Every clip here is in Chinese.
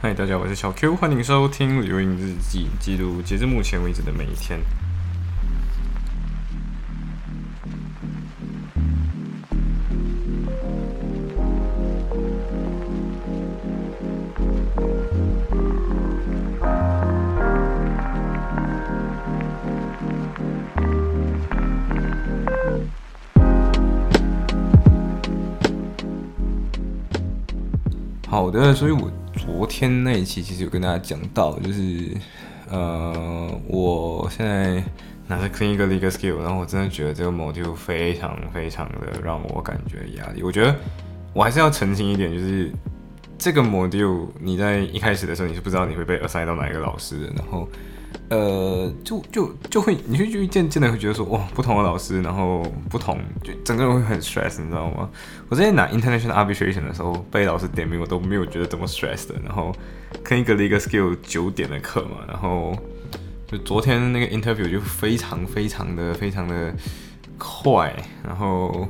嗨，大家，我是小 Q，欢迎收听《留影日记》，记录截至目前为止的每一天。好的，所以我昨天那一期其实有跟大家讲到，就是呃，我现在拿着 Clean 一个 Legal Skill，然后我真的觉得这个 module 非常非常的让我感觉压力。我觉得我还是要澄清一点，就是这个 module 你在一开始的时候你是不知道你会被 assign 到哪一个老师的，然后。呃，就就就会，你会就渐渐的会觉得说，哇，不同的老师，然后不同，就整个人会很 stress，你知道吗？我之前拿 international arbitration 的时候，被老师点名，我都没有觉得怎么 stress 的。然后跟一个 legal skill 九点的课嘛，然后就昨天那个 interview 就非常非常的非常的快，然后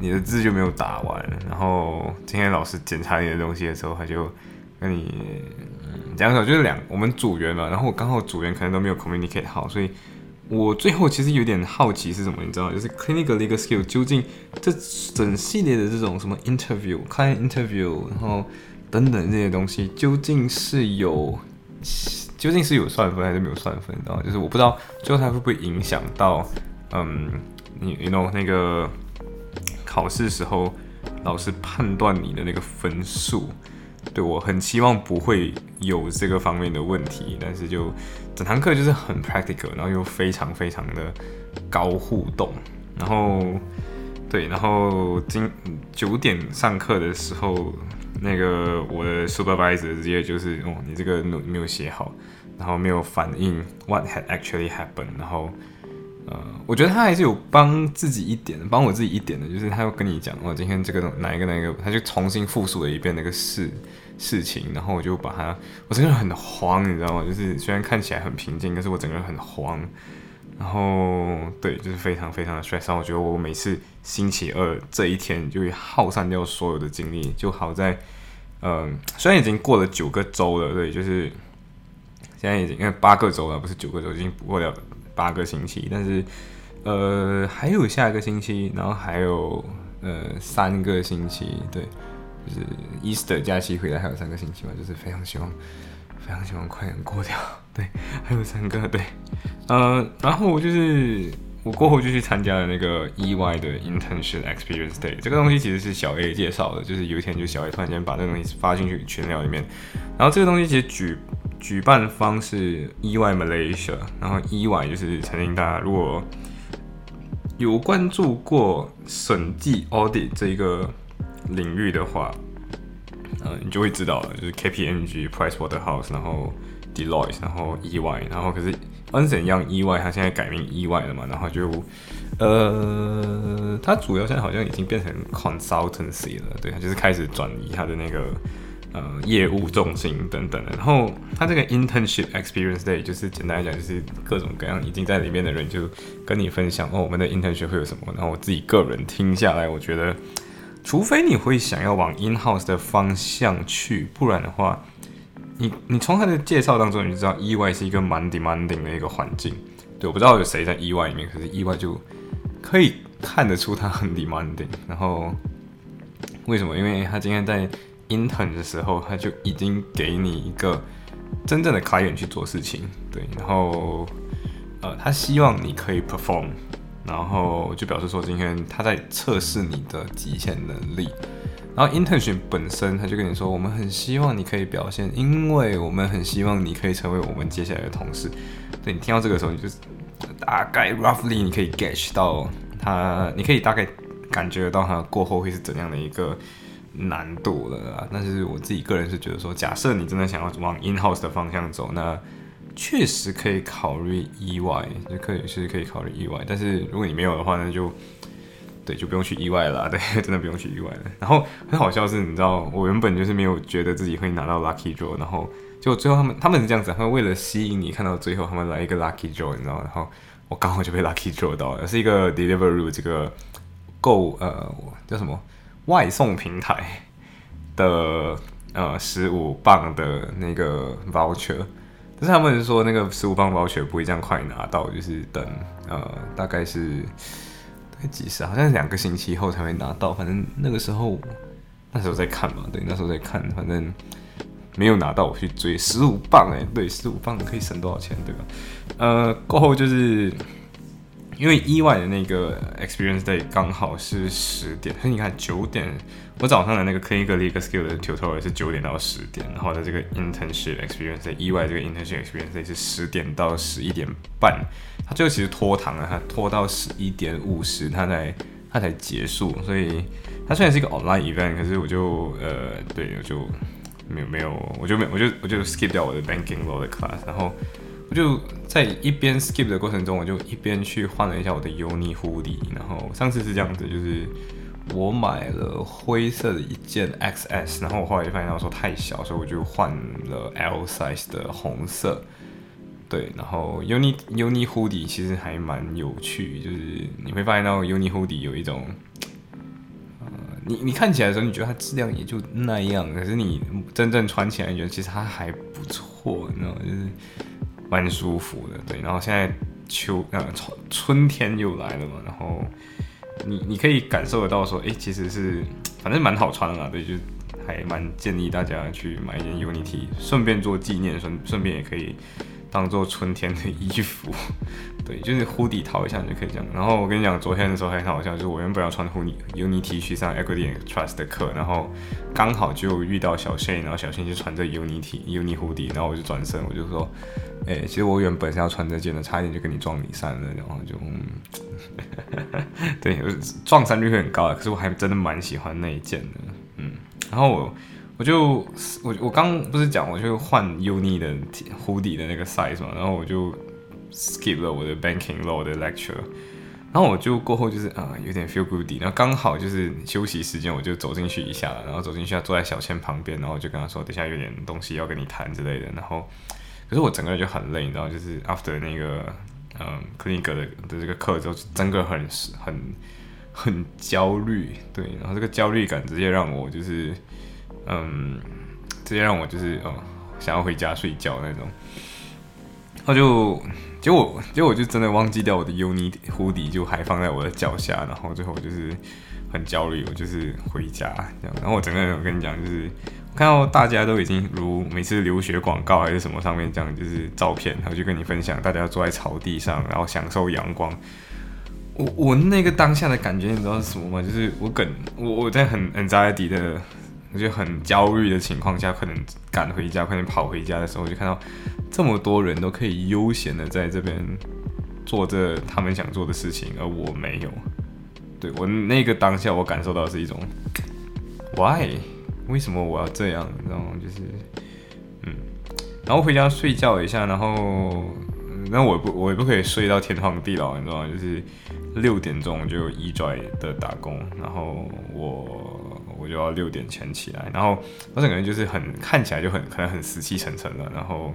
你的字就没有打完，然后今天老师检查你的东西的时候，他就跟你。嗯讲讲就是两我们组员嘛，然后我刚好组员可能都没有 communicate 好，所以我最后其实有点好奇是什么，你知道？就是 clinical legal skill 究竟这整系列的这种什么 interview、client interview，然后等等这些东西，究竟是有究竟是有算分还是没有算分？然后就是我不知道最后它会不会影响到，嗯，你 you know 那个考试时候老师判断你的那个分数。对我很期望不会有这个方面的问题，但是就整堂课就是很 practical，然后又非常非常的高互动，然后对，然后今九点上课的时候，那个我的 supervisor 直接就是哦，你这个没有写好，然后没有反应 what had actually happened，然后。呃，我觉得他还是有帮自己一点，帮我自己一点的，就是他要跟你讲，哦，今天这个哪一个哪一个，他就重新复述了一遍那个事事情，然后我就把他，我整个人很慌，你知道吗？就是虽然看起来很平静，但是我整个人很慌，然后对，就是非常非常的 stress。我觉得我每次星期二这一天就会耗散掉所有的精力，就好在，嗯，虽然已经过了九个周了，对，就是现在已经因为八个周了，不是九个周，已经过了。八个星期，但是呃还有下一个星期，然后还有呃三个星期，对，就是 Easter 假期回来还有三个星期嘛，就是非常希望非常希望快点过掉，对，还有三个，对，呃，然后就是我过后就去参加了那个 EY 的 Internship Experience Day，这个东西其实是小 A 介绍的，就是有一天就小 A 突然间把这个东西发进去群聊里面，然后这个东西其实举。举办方是 EY Malaysia，然后 EY 就是曾经大家如果有关注过审计 audit 这一个领域的话，呃，你就会知道了，就是 KPMG、Pricewaterhouse，然后 Deloitte，然后 EY，然后可是 Ernst Young EY 它现在改名 EY 了嘛，然后就呃，它主要现在好像已经变成 consultancy 了，对，它就是开始转移它的那个。呃，业务重心等等的，然后他这个 internship experience day 就是简单来讲，就是各种各样已经在里面的人就跟你分享哦，我们的 internship 会有什么。然后我自己个人听下来，我觉得，除非你会想要往 in house 的方向去，不然的话，你你从他的介绍当中你就知道意外是一个蛮 demanding 的一个环境。对，我不知道有谁在意外里面，可是意外就可以看得出他很 demanding。然后为什么？因为他今天在。Intern 的时候，他就已经给你一个真正的 client 去做事情，对，然后呃，他希望你可以 perform，然后就表示说今天他在测试你的极限能力，然后 internship 本身他就跟你说，我们很希望你可以表现，因为我们很希望你可以成为我们接下来的同事。对你听到这个时候，你就大概 roughly 你可以 get 到他，你可以大概感觉得到他过后会是怎样的一个。难度了啊！但是我自己个人是觉得说，假设你真的想要往 in house 的方向走，那确实可以考虑意外，就可以是可以考虑意外。但是如果你没有的话，那就对，就不用去意外了。对，真的不用去意外了。然后很好笑是，你知道，我原本就是没有觉得自己会拿到 lucky draw，然后就最后他们他们是这样子，他们为了吸引你看到最后，他们来一个 lucky draw，你知道，然后我刚好就被 lucky draw 到了，是一个 delivery 这个购呃叫什么？外送平台的呃十五磅的那个 voucher，但是他们说那个十五磅 voucher 不会这样快拿到，就是等呃大概是大概几时，好像是两个星期后才会拿到。反正那个时候那时候在看嘛，对，那时候在看，反正没有拿到，我去追十五磅哎，对，十五磅可以省多少钱对吧？呃，过后就是。因为意外的那个 experience day 刚好是十点，所以你看九点，我早上的那个 clinical league skill 的 tutorial 是九点到十点，然后的这个 internship experience day 意外这个 internship experience day 是十点到十一点半，他最后其实拖堂了，他拖到十一点五十，他才他才结束，所以他虽然是一个 online event，可是我就呃对，我就没有没有，我就没我就我就 skip 掉我的 banking law 的 class，然后。我就在一边 skip 的过程中，我就一边去换了一下我的 uni hoodie。然后上次是这样子，就是我买了灰色的一件 XS，然后我后来就发现到说太小，所以我就换了 L size 的红色。对，然后 uni uni hoodie 其实还蛮有趣，就是你会发现到 uni hoodie 有一种，呃，你你看起来的时候你觉得它质量也就那样，可是你真正穿起来觉得其实它还不错，你知道吗？就是。蛮舒服的，对。然后现在秋呃春春天又来了嘛，然后你你可以感受得到说，哎，其实是反正蛮好穿的嘛，对，就还蛮建议大家去买一件 Unity，顺便做纪念，顺顺便也可以当做春天的衣服，对，就是护底套一下你就可以这样。然后我跟你讲，昨天的时候还很好笑，就是我原本要穿护底 Unity 去上 Equity and Trust 的课，然后刚好就遇到小谢，然后小谢就穿着 Uni T Uni 护底，然后我就转身，我就说。哎，其实我原本是要穿这件的，差一点就跟你撞你散了，然后就，对，撞衫率会很高啊。可是我还真的蛮喜欢那一件的，嗯。然后我我就我我刚不是讲我就换 uni 的湖底的那个 size 嘛，然后我就 skip 了我的 banking law 的 lecture，然后我就过后就是啊有点 feel good，然后刚好就是休息时间，我就走进去一下，然后走进去坐在小千旁边，然后就跟他说，等下有点东西要跟你谈之类的，然后。可是我整个人就很累，你知道，就是 after 那个嗯 clinic 的的这个课之后，整个很很很焦虑，对，然后这个焦虑感直接让我就是嗯，直接让我就是哦想要回家睡觉那种，然后就结果结果我就真的忘记掉我的 uni hoodie 就还放在我的脚下，然后最后就是很焦虑，我就是回家这样，然后我整个人我跟你讲就是。看到大家都已经如每次留学广告还是什么上面这样，就是照片，然后就跟你分享，大家坐在草地上，然后享受阳光。我我那个当下的感觉，你知道是什么吗？就是我梗我我在很 anxiety 的，我就很焦虑的情况下，可能赶回家，快点跑回家的时候，就看到这么多人都可以悠闲的在这边做着他们想做的事情，而我没有。对我那个当下，我感受到是一种 why。为什么我要这样？然后就是，嗯，然后回家睡觉一下，然后，那我不，我也不可以睡到天荒地老，你知道吗？就是六点钟就一拽的打工，然后我我就要六点前起来，然后我整个人就是很看起来就很可能很死气沉沉的，然后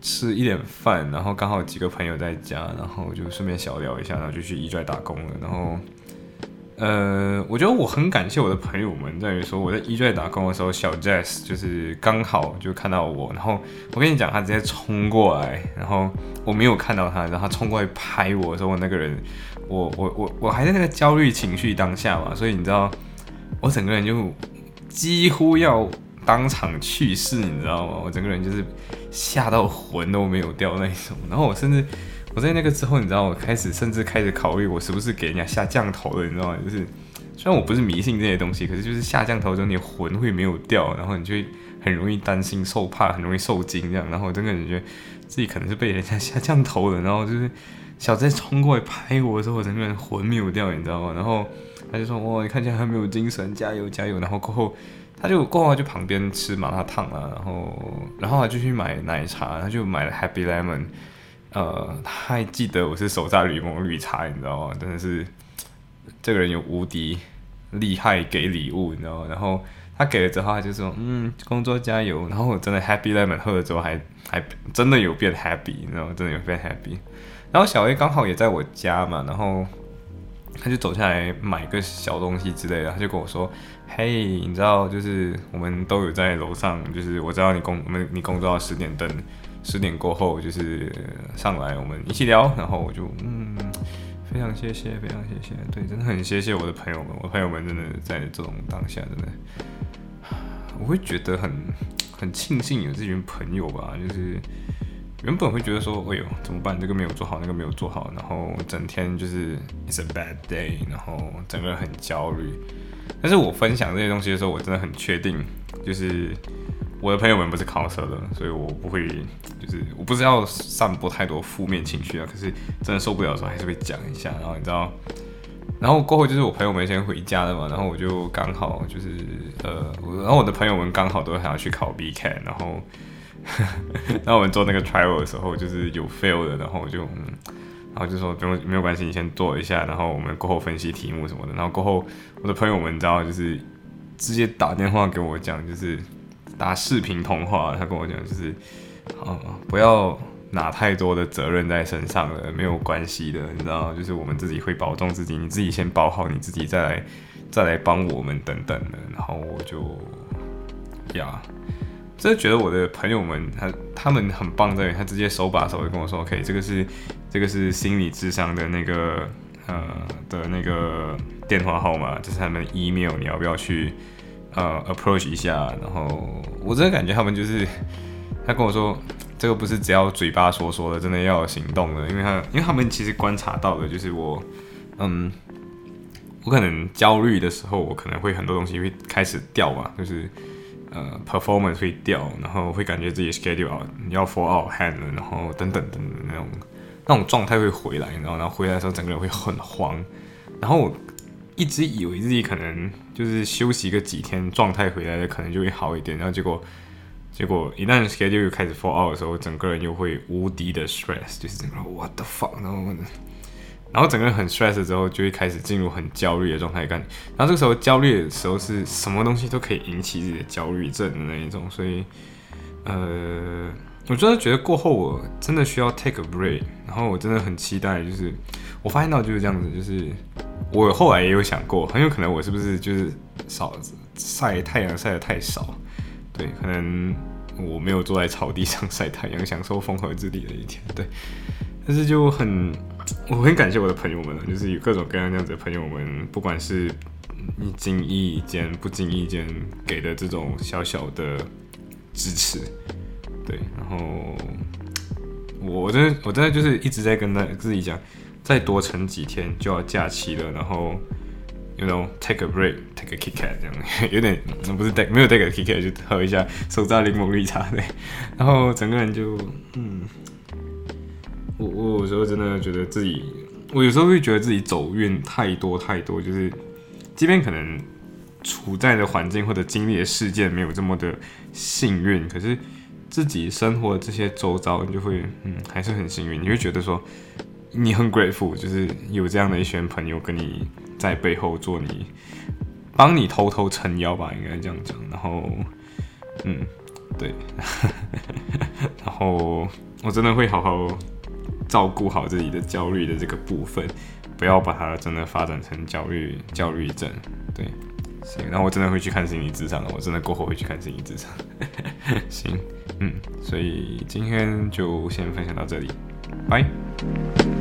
吃一点饭，然后刚好几个朋友在家，然后就顺便小聊一下，然后就去一拽打工了，然后。呃，我觉得我很感谢我的朋友们，在于说我在一队打工的时候，小 Jazz 就是刚好就看到我，然后我跟你讲，他直接冲过来，然后我没有看到他，然后他冲过来拍我的时候，那个人，我我我我还在那个焦虑情绪当下嘛，所以你知道，我整个人就几乎要当场去世，你知道吗？我整个人就是吓到魂都没有掉那一种，然后我甚至。我在那个之后，你知道，我开始甚至开始考虑，我是不是给人家下降头了，你知道吗？就是虽然我不是迷信这些东西，可是就是下降头之后，你魂会没有掉，然后你就会很容易担心、受怕，很容易受惊这样。然后我真的觉得自己可能是被人家下降头了。然后就是小在冲过来拍我的时候，我整个人魂没有掉，你知道吗？然后他就说：“哇，你看起来很没有精神，加油加油！”然后过后他就过后就旁边吃麻辣烫啊，然后然后他就去买奶茶，他就买了 Happy Lemon。呃，他还记得我是手榨柠檬绿茶，你知道吗？真的是这个人有无敌厉害，给礼物，你知道吗？然后他给了之后，他就说：“嗯，工作加油。”然后我真的 Happy Lemon 喝了之后，还还真的有变 Happy，你知道吗？真的有变 Happy。然后小 A 刚好也在我家嘛，然后他就走下来买个小东西之类的，他就跟我说：“嘿，你知道，就是我们都有在楼上，就是我知道你工我们你工作到十点，等十点过后就是上来我们一起聊。”然后我就嗯，非常谢谢，非常谢谢，对，真的很谢谢我的朋友们，我朋友们真的在这种当下真的，我会觉得很很庆幸有这群朋友吧，就是。原本会觉得说，哎呦，怎么办？这个没有做好，那个没有做好，然后整天就是 it's a bad day，然后整个人很焦虑。但是我分享这些东西的时候，我真的很确定，就是我的朋友们不是考车的，所以我不会，就是我不是要散播太多负面情绪啊。可是真的受不了的时候，还是会讲一下。然后你知道，然后过后就是我朋友们先回家了嘛，然后我就刚好就是呃，然后我的朋友们刚好都想要去考 B K，然后。那我们做那个 trial 的时候，就是有 fail 的，然后我就，嗯，然后就说不用没有关系，你先做一下，然后我们过后分析题目什么的。然后过后我的朋友们，你知道，就是直接打电话给我讲，就是打视频通话，他跟我讲，就是啊，不要拿太多的责任在身上了，没有关系的，你知道，就是我们自己会保重自己，你自己先保好你自己，再来再来帮我们等等的。然后我就呀。真的觉得我的朋友们，他他们很棒在，他直接手把手的跟我说，OK，这个是这个是心理智商的那个呃的那个电话号码，这是他们 email，你要不要去呃 approach 一下？然后我真的感觉他们就是他跟我说，这个不是只要嘴巴说说的，真的要有行动的，因为他因为他们其实观察到的就是我，嗯，我可能焦虑的时候，我可能会很多东西会开始掉嘛，就是。呃，performance 会掉，然后会感觉自己 schedule out，要 fall out hand，然后等等等等那种那种状态会回来，然后然后回来的时候整个人会很慌，然后一直以为自己可能就是休息个几天，状态回来了可能就会好一点，然后结果结果一旦 schedule 又开始 fall out 的时候，整个人又会无敌的 stress，就是整个 what the fuck，然后。然后整个人很 stress 之后，就会开始进入很焦虑的状态感。然后这个时候焦虑的时候，是什么东西都可以引起自己的焦虑症的那一种。所以，呃，我真的觉得过后我真的需要 take a break。然后我真的很期待，就是我发现到就是这样子，就是我后来也有想过，很有可能我是不是就是少晒太阳晒的太少，对，可能我没有坐在草地上晒太阳，享受风和日丽的一天，对。但是就很。我很感谢我的朋友们，就是有各种各样这样子的朋友们，不管是你经意间、不经意间给的这种小小的支持，对，然后我真的我真的就是一直在跟他自己讲，再多撑几天就要假期了，然后，you know take a break，take a kick out 这样，有点不是 take 没有 take a kick out 就喝一下手榨柠檬绿茶对，然后整个人就嗯。我我有时候真的觉得自己，我有时候会觉得自己走运太多太多，就是即便可能处在的环境或者经历的事件没有这么的幸运，可是自己生活的这些周遭，你就会嗯还是很幸运，你会觉得说你很 grateful，就是有这样的一群朋友跟你在背后做你帮你偷偷撑腰吧，应该这样讲。然后嗯对，然后我真的会好好。照顾好自己的焦虑的这个部分，不要把它真的发展成焦虑焦虑症。对，行，然后我真的会去看心理智商了，我真的过后会去看心理智商。行，嗯，所以今天就先分享到这里，拜。